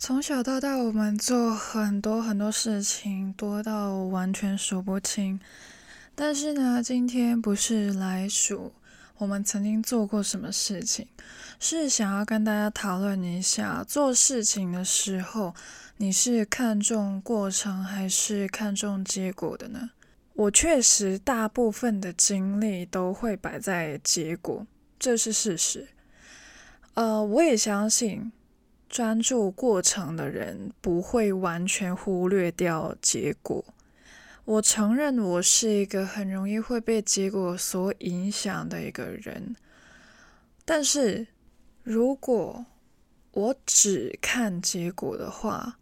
从小到大，我们做很多很多事情，多到完全数不清。但是呢，今天不是来数我们曾经做过什么事情，是想要跟大家讨论一下，做事情的时候，你是看重过程还是看重结果的呢？我确实大部分的精力都会摆在结果，这是事实。呃，我也相信。专注过程的人不会完全忽略掉结果。我承认我是一个很容易会被结果所影响的一个人，但是如果我只看结果的话，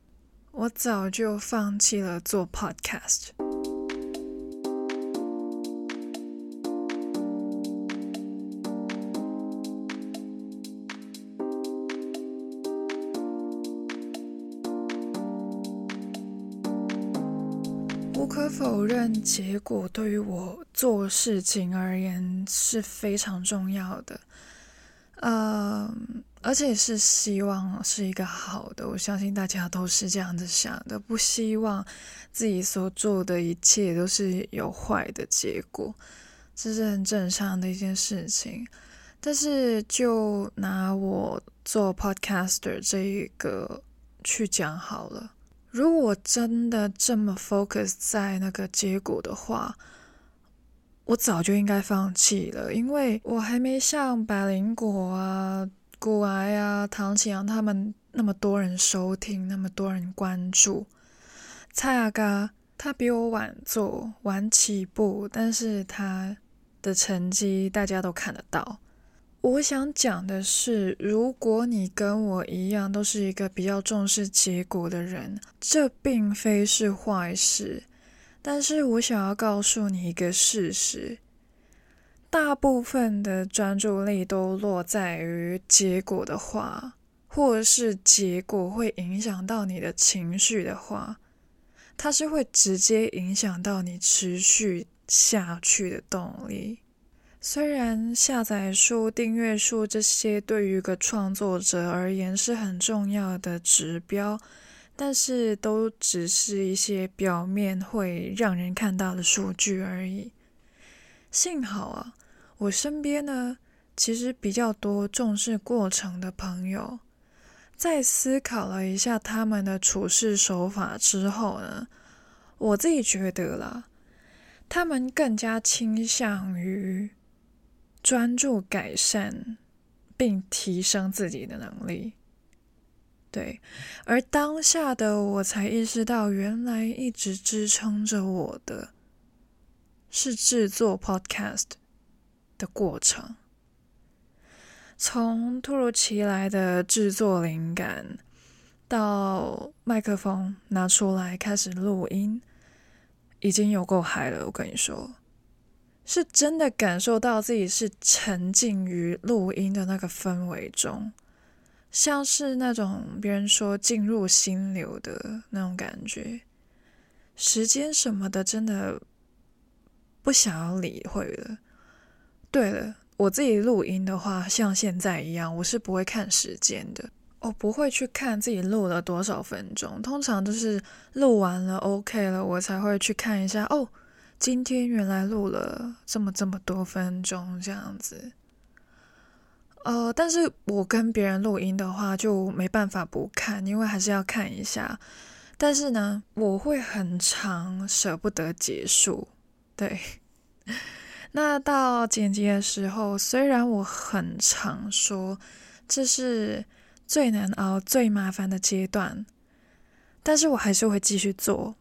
我早就放弃了做 podcast。无可否认，结果对于我做事情而言是非常重要的，呃，而且是希望是一个好的。我相信大家都是这样子想的，不希望自己所做的一切都是有坏的结果，这是很正常的一件事情。但是，就拿我做 podcaster 这一个去讲好了。如果真的这么 focus 在那个结果的话，我早就应该放弃了，因为我还没像百灵果啊、古癌啊、唐启阳他们那么多人收听，那么多人关注。蔡阿嘎他比我晚做，晚起步，但是他的成绩大家都看得到。我想讲的是，如果你跟我一样都是一个比较重视结果的人，这并非是坏事。但是我想要告诉你一个事实：大部分的专注力都落在于结果的话，或者是结果会影响到你的情绪的话，它是会直接影响到你持续下去的动力。虽然下载数、订阅数这些对于一个创作者而言是很重要的指标，但是都只是一些表面会让人看到的数据而已。幸好啊，我身边呢，其实比较多重视过程的朋友，在思考了一下他们的处事手法之后呢，我自己觉得啦，他们更加倾向于。专注改善并提升自己的能力，对。而当下的我才意识到，原来一直支撑着我的是制作 Podcast 的过程。从突如其来的制作灵感，到麦克风拿出来开始录音，已经有够嗨了，我跟你说。是真的感受到自己是沉浸于录音的那个氛围中，像是那种别人说进入心流的那种感觉。时间什么的，真的不想要理会了。对了，我自己录音的话，像现在一样，我是不会看时间的，我不会去看自己录了多少分钟，通常都是录完了 OK 了，我才会去看一下哦。今天原来录了这么这么多分钟这样子，呃，但是我跟别人录音的话就没办法不看，因为还是要看一下。但是呢，我会很常舍不得结束。对，那到剪辑的时候，虽然我很常说这是最难熬、最麻烦的阶段，但是我还是会继续做。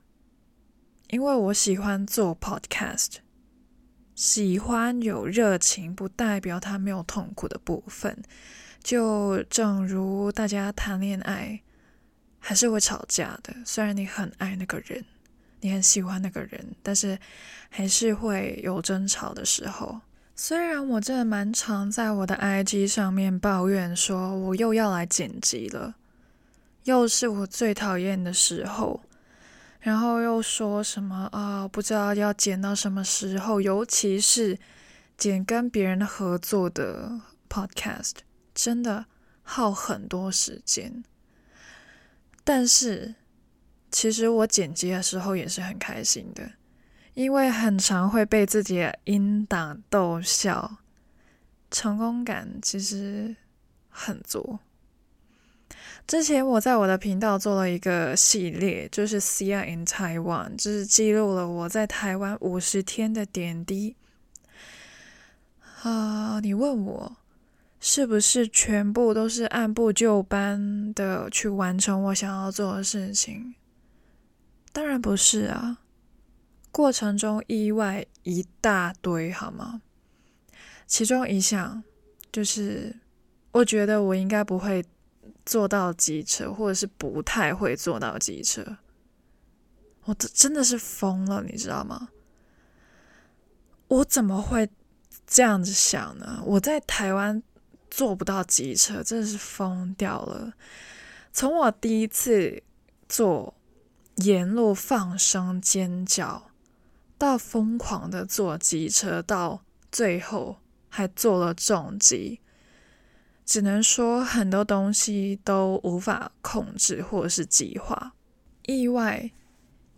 因为我喜欢做 podcast，喜欢有热情，不代表他没有痛苦的部分。就正如大家谈恋爱，还是会吵架的。虽然你很爱那个人，你很喜欢那个人，但是还是会有争吵的时候。虽然我真的蛮常在我的 IG 上面抱怨，说我又要来剪辑了，又是我最讨厌的时候。然后又说什么啊？不知道要剪到什么时候，尤其是剪跟别人合作的 podcast，真的耗很多时间。但是其实我剪辑的时候也是很开心的，因为很常会被自己的音档逗笑，成功感其实很足。之前我在我的频道做了一个系列，就是 Sia in Taiwan，就是记录了我在台湾五十天的点滴。啊，你问我是不是全部都是按部就班的去完成我想要做的事情？当然不是啊，过程中意外一大堆，好吗？其中一项就是，我觉得我应该不会。坐到机车，或者是不太会坐到机车，我真的是疯了，你知道吗？我怎么会这样子想呢？我在台湾坐不到机车，真的是疯掉了。从我第一次坐，沿路放声尖叫，到疯狂的坐机车，到最后还坐了重机。只能说很多东西都无法控制或者是计划，意外、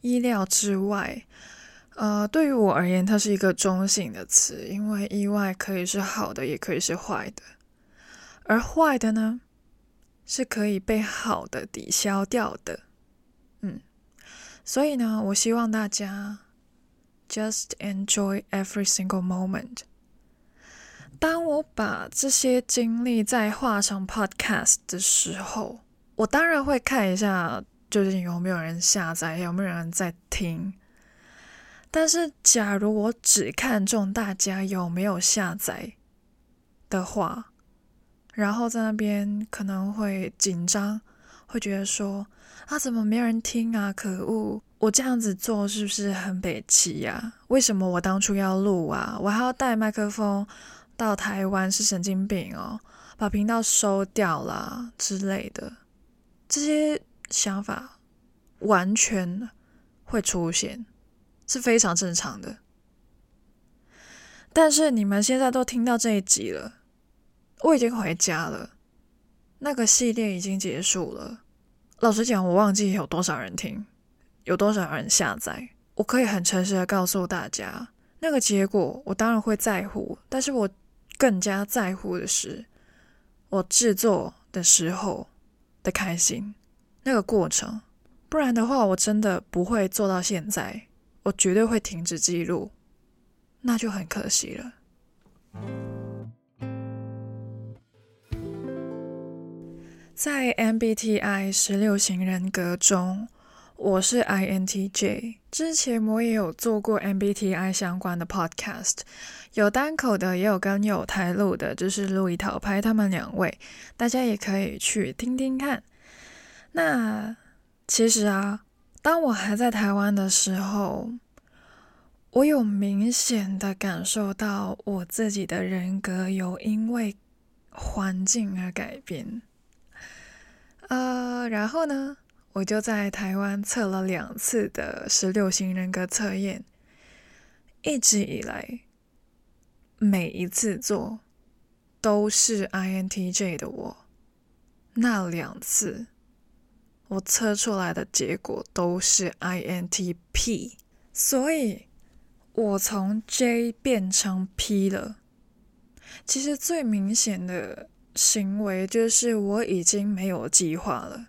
意料之外。呃，对于我而言，它是一个中性的词，因为意外可以是好的，也可以是坏的。而坏的呢，是可以被好的抵消掉的。嗯，所以呢，我希望大家 just enjoy every single moment。当我把这些经历再画成 podcast 的时候，我当然会看一下究竟有没有人下载，有没有人在听。但是，假如我只看中大家有没有下载的话，然后在那边可能会紧张，会觉得说啊，怎么没人听啊？可恶！我这样子做是不是很北七呀？为什么我当初要录啊？我还要带麦克风。到台湾是神经病哦，把频道收掉了之类的，这些想法完全会出现，是非常正常的。但是你们现在都听到这一集了，我已经回家了，那个系列已经结束了。老实讲，我忘记有多少人听，有多少人下载。我可以很诚实的告诉大家，那个结果我当然会在乎，但是我。更加在乎的是，我制作的时候的开心，那个过程。不然的话，我真的不会做到现在，我绝对会停止记录，那就很可惜了。在 MBTI 十六型人格中，我是 INTJ，之前我也有做过 MBTI 相关的 podcast，有单口的，也有跟友台录的，就是路易桃拍他们两位，大家也可以去听听看。那其实啊，当我还在台湾的时候，我有明显的感受到我自己的人格有因为环境而改变。呃，然后呢，我就在台湾测了两次的十六型人格测验，一直以来，每一次做都是 INTJ 的我，那两次我测出来的结果都是 INTP，所以我从 J 变成 P 了。其实最明显的行为就是我已经没有计划了。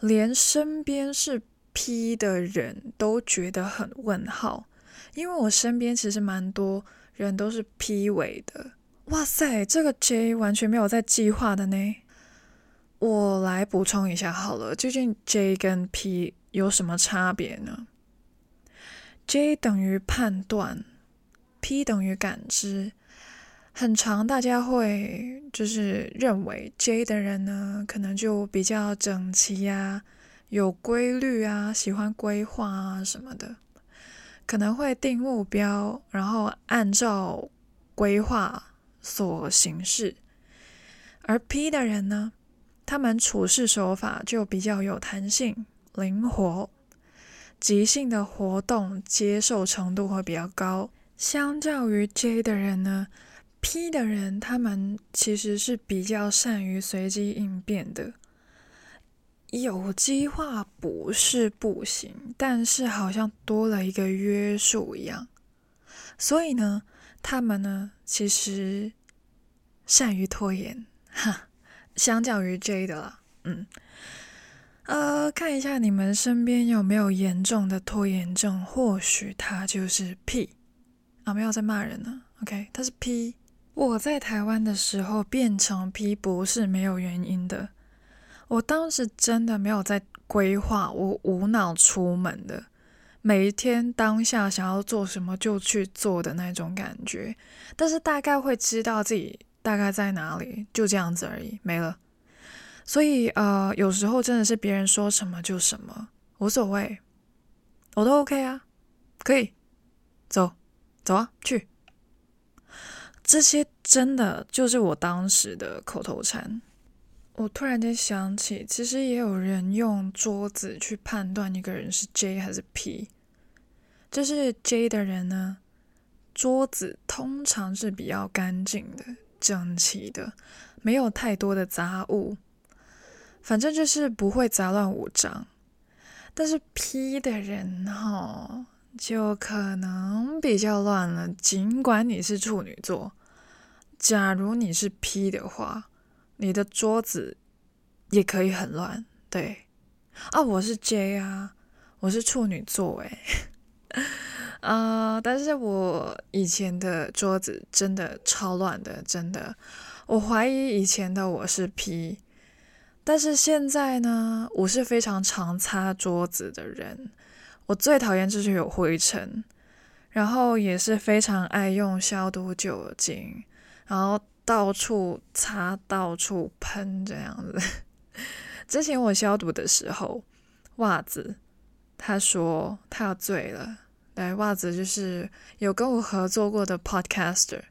连身边是 P 的人都觉得很问号，因为我身边其实蛮多人都是 P 尾的。哇塞，这个 J 完全没有在计划的呢。我来补充一下好了，究竟 J 跟 P 有什么差别呢？J 等于判断，P 等于感知。很常，大家会就是认为 J 的人呢，可能就比较整齐啊，有规律啊，喜欢规划啊什么的，可能会定目标，然后按照规划所行事。而 P 的人呢，他们处事手法就比较有弹性、灵活，即兴的活动接受程度会比较高，相较于 J 的人呢。P 的人，他们其实是比较善于随机应变的，有机化不是不行，但是好像多了一个约束一样。所以呢，他们呢其实善于拖延，哈，相较于 J 的啦，嗯，呃，看一下你们身边有没有严重的拖延症，或许他就是 P 啊，没有在骂人呢，OK，他是 P。我在台湾的时候变成 P 不是没有原因的。我当时真的没有在规划，我无脑出门的，每一天当下想要做什么就去做的那种感觉，但是大概会知道自己大概在哪里，就这样子而已，没了。所以呃，有时候真的是别人说什么就什么，无所谓，我都 OK 啊，可以，走，走啊，去。这些真的就是我当时的口头禅。我突然间想起，其实也有人用桌子去判断一个人是 J 还是 P。就是 J 的人呢，桌子通常是比较干净的、整齐的，没有太多的杂物，反正就是不会杂乱无章。但是 P 的人哈，就可能比较乱了。尽管你是处女座，假如你是 P 的话。你的桌子也可以很乱，对啊，我是 J 啊，我是处女座诶。啊、但是我以前的桌子真的超乱的，真的，我怀疑以前的我是 P，但是现在呢，我是非常常擦桌子的人，我最讨厌就是有灰尘，然后也是非常爱用消毒酒精，然后。到处擦，到处喷，这样子。之前我消毒的时候，袜子他说他要醉了。对，袜子就是有跟我合作过的 podcaster，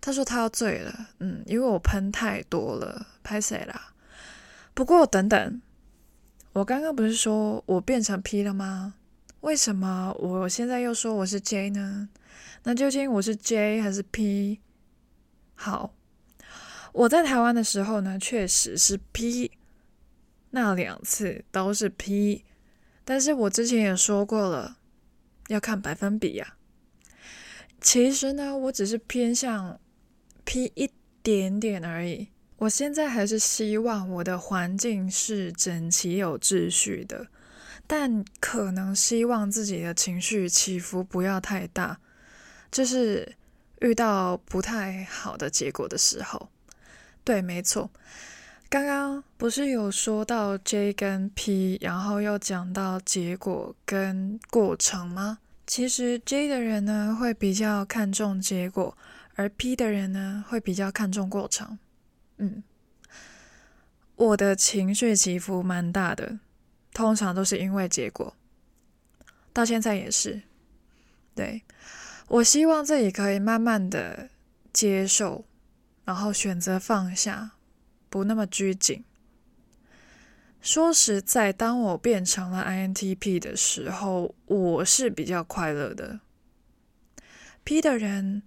他说他要醉了。嗯，因为我喷太多了，拍谁啦？不过等等，我刚刚不是说我变成 P 了吗？为什么我现在又说我是 J 呢？那究竟我是 J 还是 P？好，我在台湾的时候呢，确实是 P，那两次都是 P，但是我之前也说过了，要看百分比呀。其实呢，我只是偏向 P 一点点而已。我现在还是希望我的环境是整齐有秩序的，但可能希望自己的情绪起伏不要太大，就是。遇到不太好的结果的时候，对，没错。刚刚不是有说到 J 跟 P，然后又讲到结果跟过程吗？其实 J 的人呢会比较看重结果，而 P 的人呢会比较看重过程。嗯，我的情绪起伏蛮大的，通常都是因为结果，到现在也是，对。我希望自己可以慢慢的接受，然后选择放下，不那么拘谨。说实在，当我变成了 INTP 的时候，我是比较快乐的。P 的人，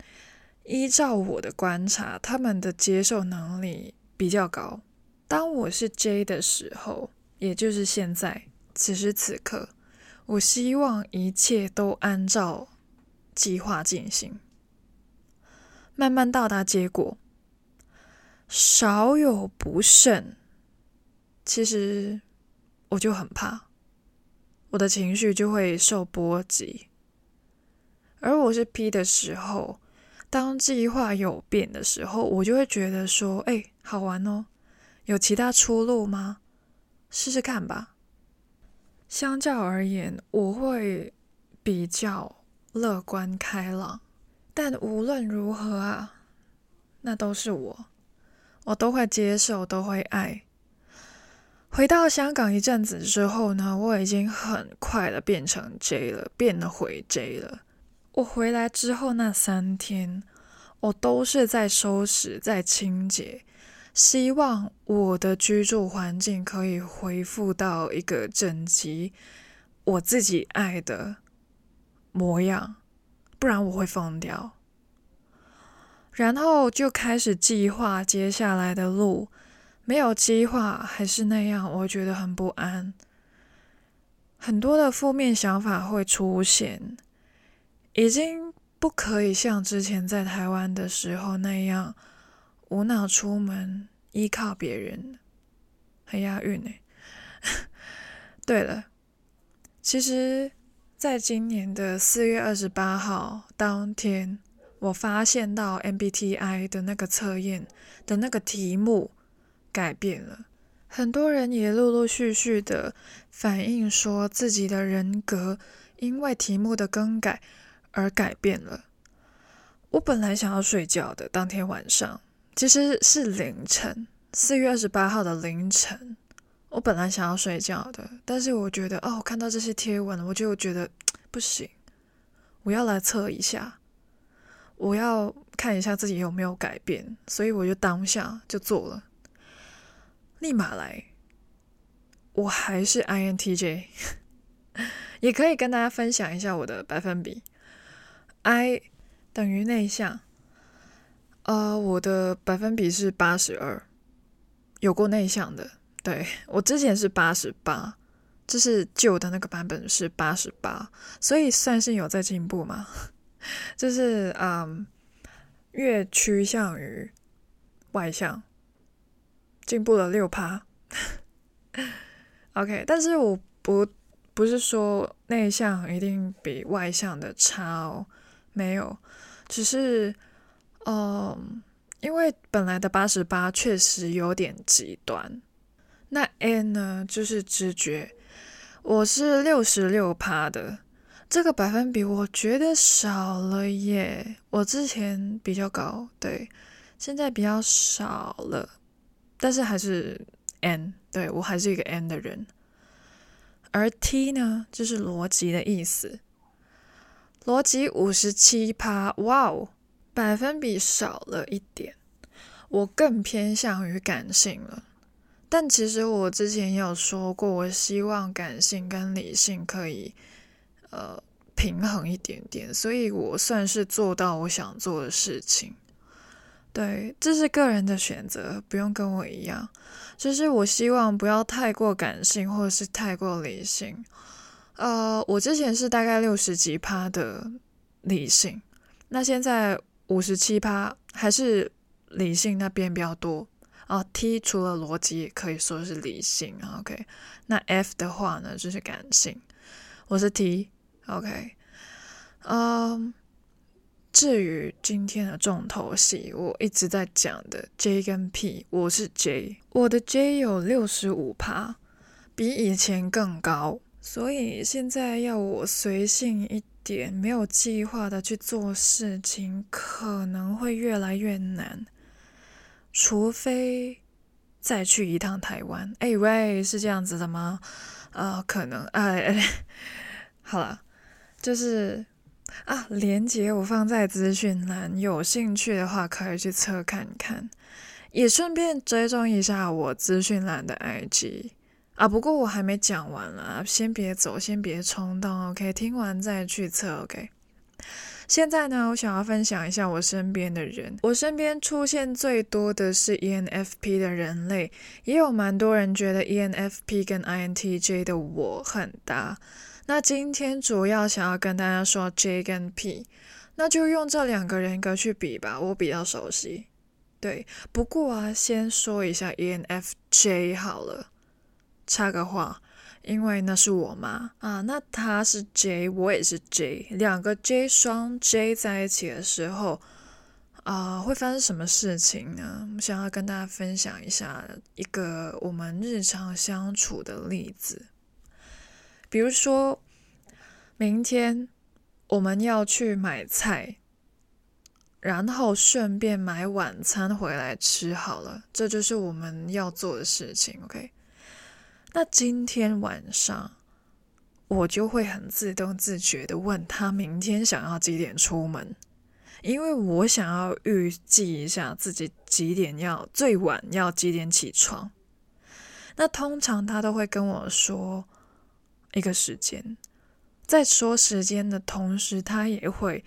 依照我的观察，他们的接受能力比较高。当我是 J 的时候，也就是现在，此时此刻，我希望一切都按照。计划进行，慢慢到达结果，少有不慎。其实我就很怕，我的情绪就会受波及。而我是 P 的时候，当计划有变的时候，我就会觉得说：“哎，好玩哦，有其他出路吗？试试看吧。”相较而言，我会比较。乐观开朗，但无论如何啊，那都是我，我都会接受，都会爱。回到香港一阵子之后呢，我已经很快的变成 J 了，变得回 J 了。我回来之后那三天，我都是在收拾，在清洁，希望我的居住环境可以恢复到一个整齐，我自己爱的。模样，不然我会疯掉。然后就开始计划接下来的路，没有计划还是那样，我觉得很不安。很多的负面想法会出现，已经不可以像之前在台湾的时候那样无脑出门，依靠别人，很押韵呢。对了，其实，在今年的四月二十八号当天，我发现到 MBTI 的那个测验的那个题目改变了。很多人也陆陆续续的反映说，自己的人格因为题目的更改而改变了。我本来想要睡觉的，当天晚上其实是凌晨，四月二十八号的凌晨，我本来想要睡觉的，但是我觉得哦，看到这些贴文，我就觉得不行，我要来测一下，我要看一下自己有没有改变，所以我就当下就做了。立马来，我还是 INTJ，也可以跟大家分享一下我的百分比。I 等于内向，呃，我的百分比是八十二，有过内向的。对，我之前是八十八，就是旧的那个版本是八十八，所以算是有在进步嘛。就是嗯，越趋向于外向。进步了六趴，OK，但是我不不是说内向一定比外向的差哦，没有，只是，嗯，因为本来的八十八确实有点极端，那 N 呢就是直觉，我是六十六趴的，这个百分比我觉得少了耶，我之前比较高，对，现在比较少了。但是还是 N，对，我还是一个 N 的人。而 T 呢，就是逻辑的意思。逻辑五十七趴，哇哦，百分比少了一点。我更偏向于感性了。但其实我之前也有说过，我希望感性跟理性可以呃平衡一点点，所以我算是做到我想做的事情。对，这是个人的选择，不用跟我一样。就是我希望不要太过感性，或者是太过理性。呃，我之前是大概六十几趴的理性，那现在五十七趴还是理性那边比较多。啊，T 除了逻辑也可以说是理性。OK，那 F 的话呢，就是感性。我是 T。OK，嗯。至于今天的重头戏，我一直在讲的 J 跟 P，我是 J，我的 J 有六十五趴，比以前更高，所以现在要我随性一点，没有计划的去做事情，可能会越来越难，除非再去一趟台湾。哎喂，是这样子的吗？呃，可能，哎哎，好了，就是。啊，连接我放在资讯栏，有兴趣的话可以去测看看，也顺便追踪一下我资讯栏的 IG 啊。不过我还没讲完啦，先别走，先别冲动，OK？听完再去测，OK？现在呢，我想要分享一下我身边的人，我身边出现最多的是 ENFP 的人类，也有蛮多人觉得 ENFP 跟 INTJ 的我很搭。那今天主要想要跟大家说 J 跟 P，那就用这两个人格去比吧，我比较熟悉。对，不过啊，先说一下 ENFJ 好了，插个话，因为那是我妈啊，那她是 J，我也是 J，两个 J 双 J 在一起的时候啊，会发生什么事情呢？我想要跟大家分享一下一个我们日常相处的例子。比如说，明天我们要去买菜，然后顺便买晚餐回来吃好了，这就是我们要做的事情。OK，那今天晚上我就会很自动自觉的问他明天想要几点出门，因为我想要预计一下自己几点要最晚要几点起床。那通常他都会跟我说。一个时间，在说时间的同时，他也会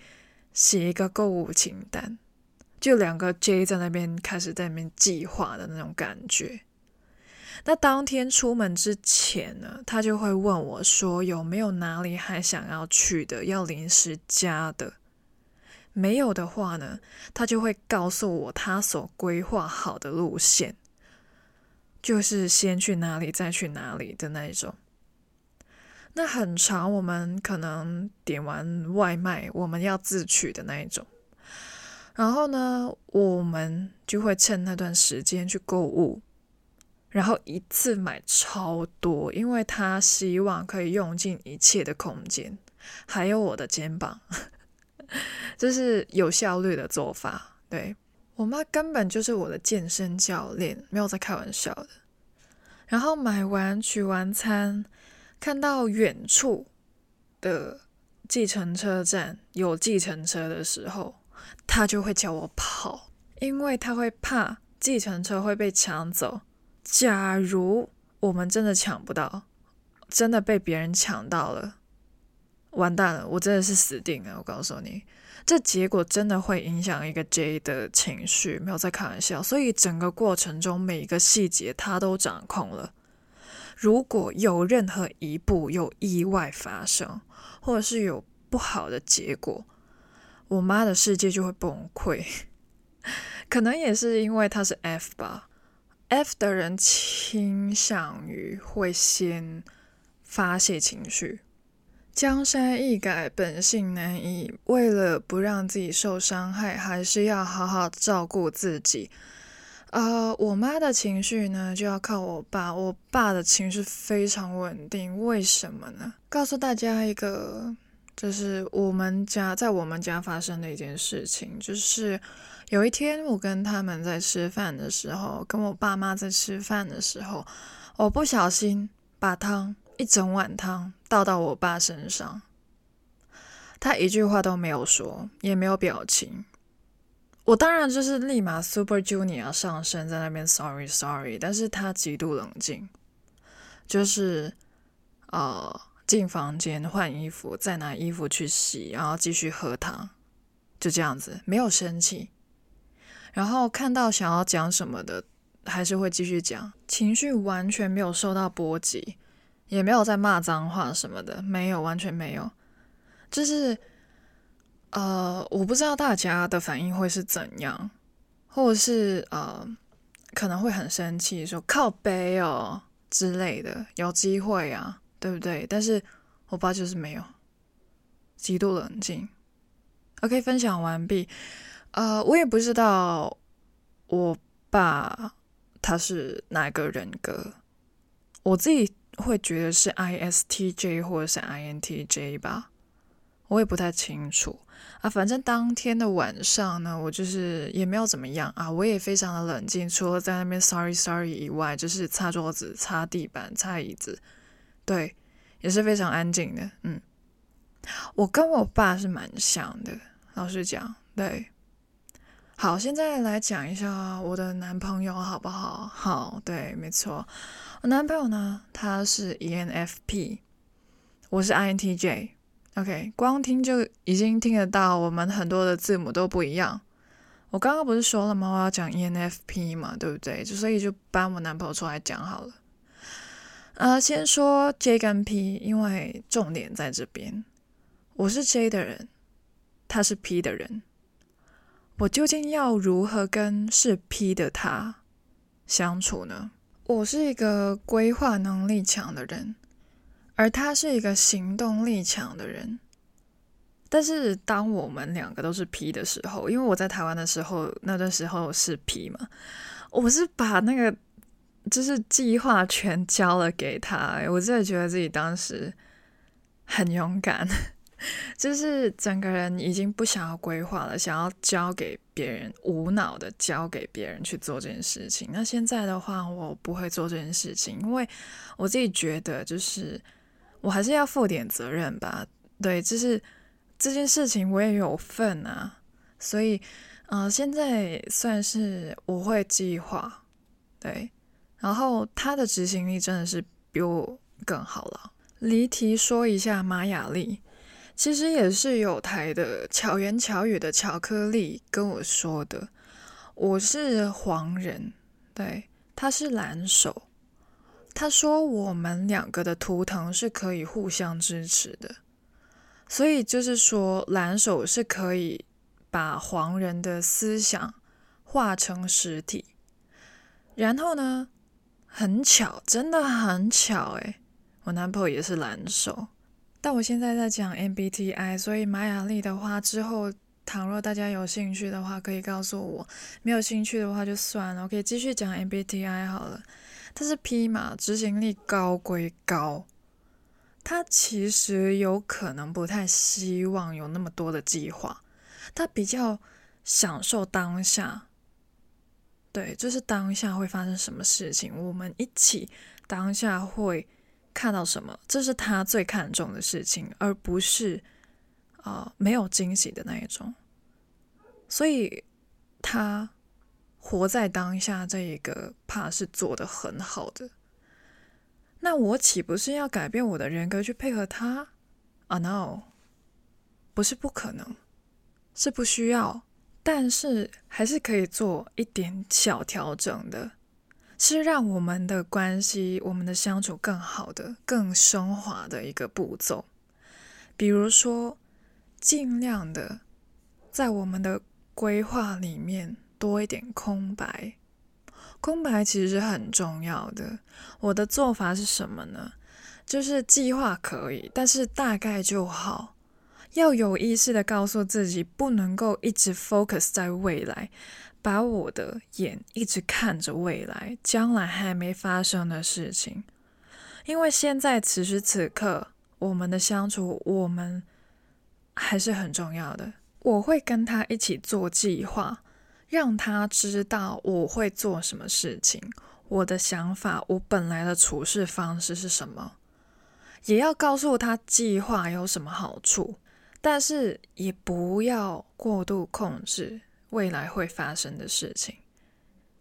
写一个购物清单，就两个 J 在那边开始在那边计划的那种感觉。那当天出门之前呢，他就会问我说有没有哪里还想要去的，要临时加的。没有的话呢，他就会告诉我他所规划好的路线，就是先去哪里再去哪里的那一种。那很长，我们可能点完外卖，我们要自取的那一种。然后呢，我们就会趁那段时间去购物，然后一次买超多，因为他希望可以用尽一切的空间，还有我的肩膀。这是有效率的做法。对，我妈根本就是我的健身教练，没有在开玩笑的。然后买完取完餐，看到远处的计程车站有计程车的时候，他就会叫我跑，因为他会怕计程车会被抢走。假如我们真的抢不到，真的被别人抢到了。完蛋了，我真的是死定了！我告诉你，这结果真的会影响一个 J 的情绪，没有在开玩笑。所以整个过程中每一个细节他都掌控了。如果有任何一步有意外发生，或者是有不好的结果，我妈的世界就会崩溃。可能也是因为他是 F 吧，F 的人倾向于会先发泄情绪。江山易改，本性难移。为了不让自己受伤害，还是要好好照顾自己。呃，我妈的情绪呢，就要靠我爸。我爸的情绪非常稳定，为什么呢？告诉大家一个，就是我们家在我们家发生的一件事情，就是有一天我跟他们在吃饭的时候，跟我爸妈在吃饭的时候，我不小心把汤。一整碗汤倒到我爸身上，他一句话都没有说，也没有表情。我当然就是立马 Super Junior 上身在那边 Sorry Sorry，但是他极度冷静，就是呃进房间换衣服，再拿衣服去洗，然后继续喝汤，就这样子，没有生气。然后看到想要讲什么的，还是会继续讲，情绪完全没有受到波及。也没有在骂脏话什么的，没有，完全没有。就是，呃，我不知道大家的反应会是怎样，或者是呃，可能会很生气，说靠背哦之类的，有机会啊，对不对？但是我爸就是没有，极度冷静。OK，分享完毕。呃，我也不知道我爸他是哪个人格，我自己。会觉得是 ISTJ 或者是 INTJ 吧，我也不太清楚啊。反正当天的晚上呢，我就是也没有怎么样啊，我也非常的冷静，除了在那边 sorry sorry 以外，就是擦桌子、擦地板、擦椅子，对，也是非常安静的。嗯，我跟我爸是蛮像的，老实讲，对。好，现在来讲一下我的男朋友好不好？好，对，没错，我男朋友呢，他是 ENFP，我是 INTJ。OK，光听就已经听得到，我们很多的字母都不一样。我刚刚不是说了吗？我要讲 ENFP 嘛，对不对？就所以就搬我男朋友出来讲好了。呃，先说 J 跟 P，因为重点在这边。我是 J 的人，他是 P 的人。我究竟要如何跟是 P 的他相处呢？我是一个规划能力强的人，而他是一个行动力强的人。但是当我们两个都是 P 的时候，因为我在台湾的时候，那段时候是 P 嘛，我是把那个就是计划全交了给他。我真的觉得自己当时很勇敢。就是整个人已经不想要规划了，想要交给别人，无脑的交给别人去做这件事情。那现在的话，我不会做这件事情，因为我自己觉得，就是我还是要负点责任吧。对，就是这件事情我也有份啊，所以，嗯、呃，现在算是我会计划，对，然后他的执行力真的是比我更好了。离题说一下马雅历。其实也是有台的巧言巧语的巧克力跟我说的，我是黄人，对，他是蓝手，他说我们两个的图腾是可以互相支持的，所以就是说蓝手是可以把黄人的思想化成实体。然后呢，很巧，真的很巧诶，我男朋友也是蓝手。但我现在在讲 MBTI，所以马雅历的话，之后倘若大家有兴趣的话，可以告诉我；没有兴趣的话就算了，我可以继续讲 MBTI 好了。它是 P 嘛，执行力高归高，他其实有可能不太希望有那么多的计划，他比较享受当下。对，就是当下会发生什么事情，我们一起当下会。看到什么，这是他最看重的事情，而不是啊、没有惊喜的那一种。所以他活在当下这一个怕是做的很好的。那我岂不是要改变我的人格去配合他？啊、，no，不是不可能，是不需要，但是还是可以做一点小调整的。是让我们的关系、我们的相处更好的、更升华的一个步骤。比如说，尽量的在我们的规划里面多一点空白。空白其实是很重要的。我的做法是什么呢？就是计划可以，但是大概就好。要有意识的告诉自己，不能够一直 focus 在未来。把我的眼一直看着未来，将来还没发生的事情，因为现在此时此刻我们的相处，我们还是很重要的。我会跟他一起做计划，让他知道我会做什么事情，我的想法，我本来的处事方式是什么，也要告诉他计划有什么好处，但是也不要过度控制。未来会发生的事情，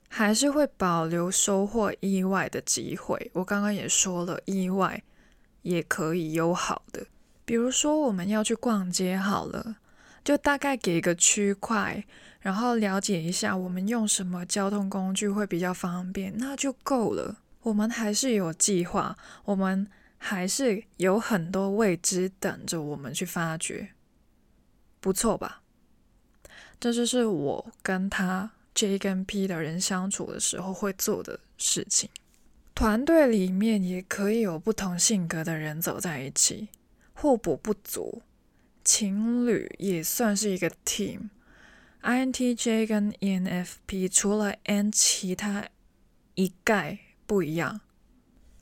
还是会保留收获意外的机会。我刚刚也说了，意外也可以有好的。比如说，我们要去逛街，好了，就大概给一个区块，然后了解一下我们用什么交通工具会比较方便，那就够了。我们还是有计划，我们还是有很多未知等着我们去发掘，不错吧？这就是我跟他 J 跟 P 的人相处的时候会做的事情。团队里面也可以有不同性格的人走在一起，互补不足。情侣也算是一个 team。INTJ 跟 ENFP 除了 N，其他一概不一样。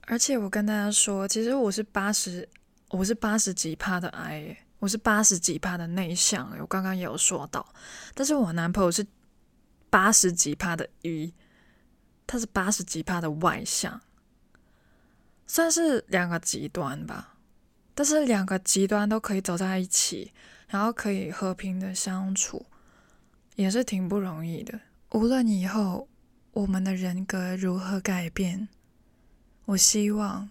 而且我跟大家说，其实我是八十，我是八十几趴的 I。我是八十几趴的内向，我刚刚也有说到，但是我男朋友是八十几趴的 E，他是八十几趴的外向，算是两个极端吧。但是两个极端都可以走在一起，然后可以和平的相处，也是挺不容易的。无论以后我们的人格如何改变，我希望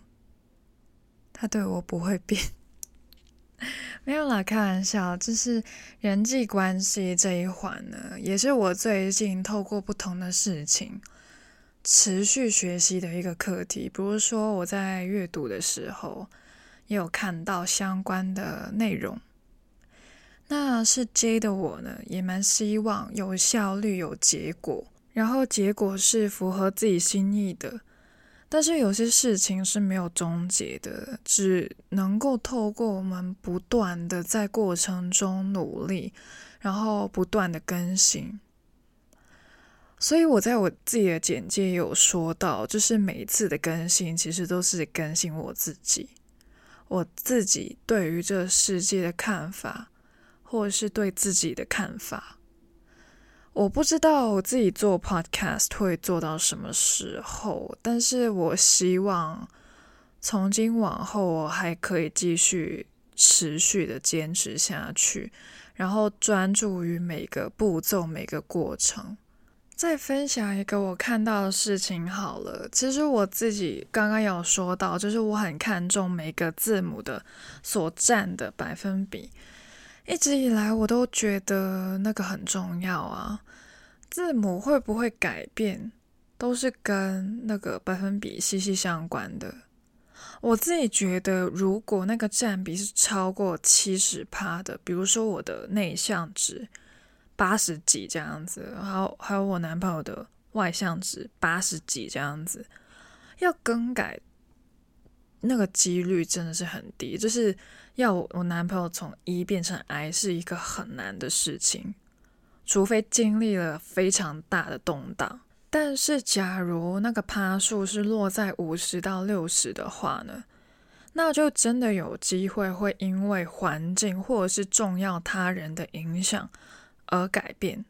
他对我不会变。没有啦，开玩笑。就是人际关系这一环呢，也是我最近透过不同的事情持续学习的一个课题。比如说我在阅读的时候，也有看到相关的内容。那是 J 的我呢，也蛮希望有效率、有结果，然后结果是符合自己心意的。但是有些事情是没有终结的，只能够透过我们不断的在过程中努力，然后不断的更新。所以我在我自己的简介有说到，就是每一次的更新其实都是更新我自己，我自己对于这世界的看法，或者是对自己的看法。我不知道我自己做 podcast 会做到什么时候，但是我希望从今往后我还可以继续持续的坚持下去，然后专注于每个步骤、每个过程。再分享一个我看到的事情好了，其实我自己刚刚有说到，就是我很看重每个字母的所占的百分比。一直以来，我都觉得那个很重要啊。字母会不会改变，都是跟那个百分比息息相关的。我自己觉得，如果那个占比是超过七十趴的，比如说我的内向值八十几这样子，还有还有我男朋友的外向值八十几这样子，要更改那个几率真的是很低，就是要我男朋友从 E 变成 I 是一个很难的事情，除非经历了非常大的动荡。但是，假如那个趴数是落在五十到六十的话呢，那就真的有机会会因为环境或者是重要他人的影响而改变。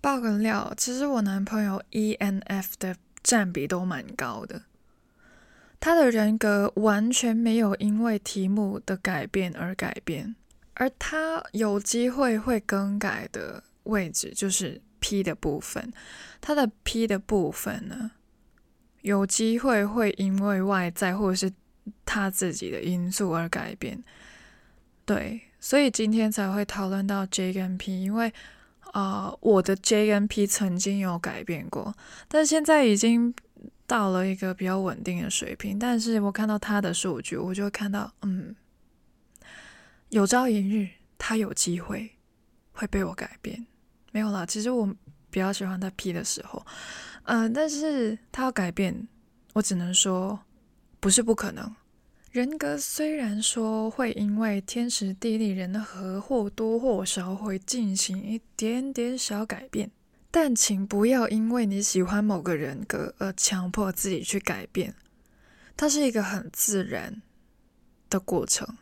爆个料，其实我男朋友 ENF 的占比都蛮高的，他的人格完全没有因为题目的改变而改变，而他有机会会更改的位置就是。P 的部分，他的 P 的部分呢，有机会会因为外在或者是他自己的因素而改变。对，所以今天才会讨论到 J 跟 P，因为啊、我的 J 跟 P 曾经有改变过，但现在已经到了一个比较稳定的水平。但是我看到他的数据，我就会看到，嗯，有朝一日他有机会会被我改变。没有啦，其实我比较喜欢他 P 的时候，嗯、呃，但是他要改变，我只能说不是不可能。人格虽然说会因为天时地利人和或多或少会进行一点点小改变，但请不要因为你喜欢某个人格而强迫自己去改变，它是一个很自然的过程。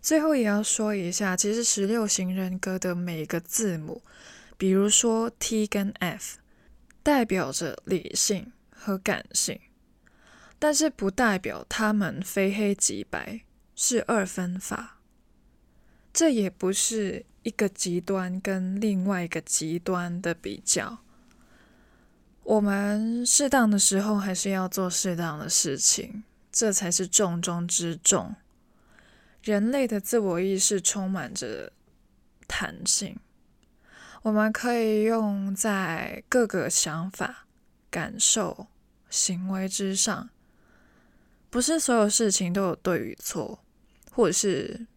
最后也要说一下，其实十六型人格的每个字母，比如说 T 跟 F，代表着理性和感性，但是不代表他们非黑即白，是二分法。这也不是一个极端跟另外一个极端的比较。我们适当的时候还是要做适当的事情，这才是重中之重。人类的自我意识充满着弹性，我们可以用在各个想法、感受、行为之上。不是所有事情都有对与错，或者是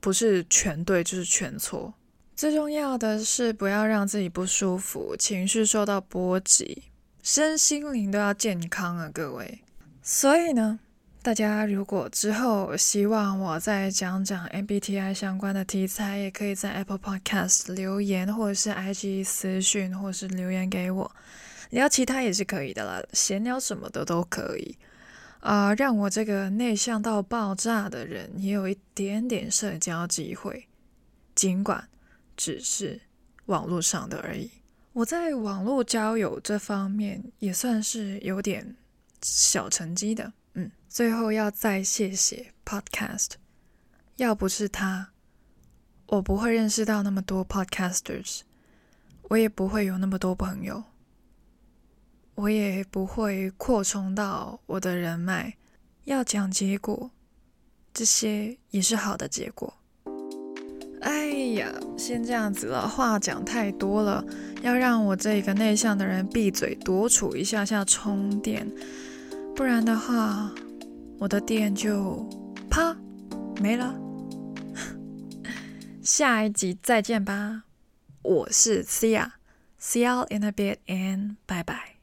不是全对就是全错。最重要的是不要让自己不舒服，情绪受到波及，身心灵都要健康啊，各位。所以呢，大家如果之后希望我再讲讲 MBTI 相关的题材，也可以在 Apple Podcast 留言，或者是 IG 私讯，或者是留言给我。聊其他也是可以的啦，闲聊什么的都可以。啊、让我这个内向到爆炸的人也有一点点社交机会，尽管只是网络上的而已。我在网络交友这方面也算是有点小成绩的。嗯，最后要再谢谢 Podcast，要不是他，我不会认识到那么多 Podcasters，我也不会有那么多朋友，我也不会扩充到我的人脉。要讲结果，这些也是好的结果。哎呀，先这样子了，话讲太多了，要让我这个内向的人闭嘴，独处一下下充电。不然的话，我的电就啪没了。下一集再见吧，我是 Sia，See you in a bit and bye bye。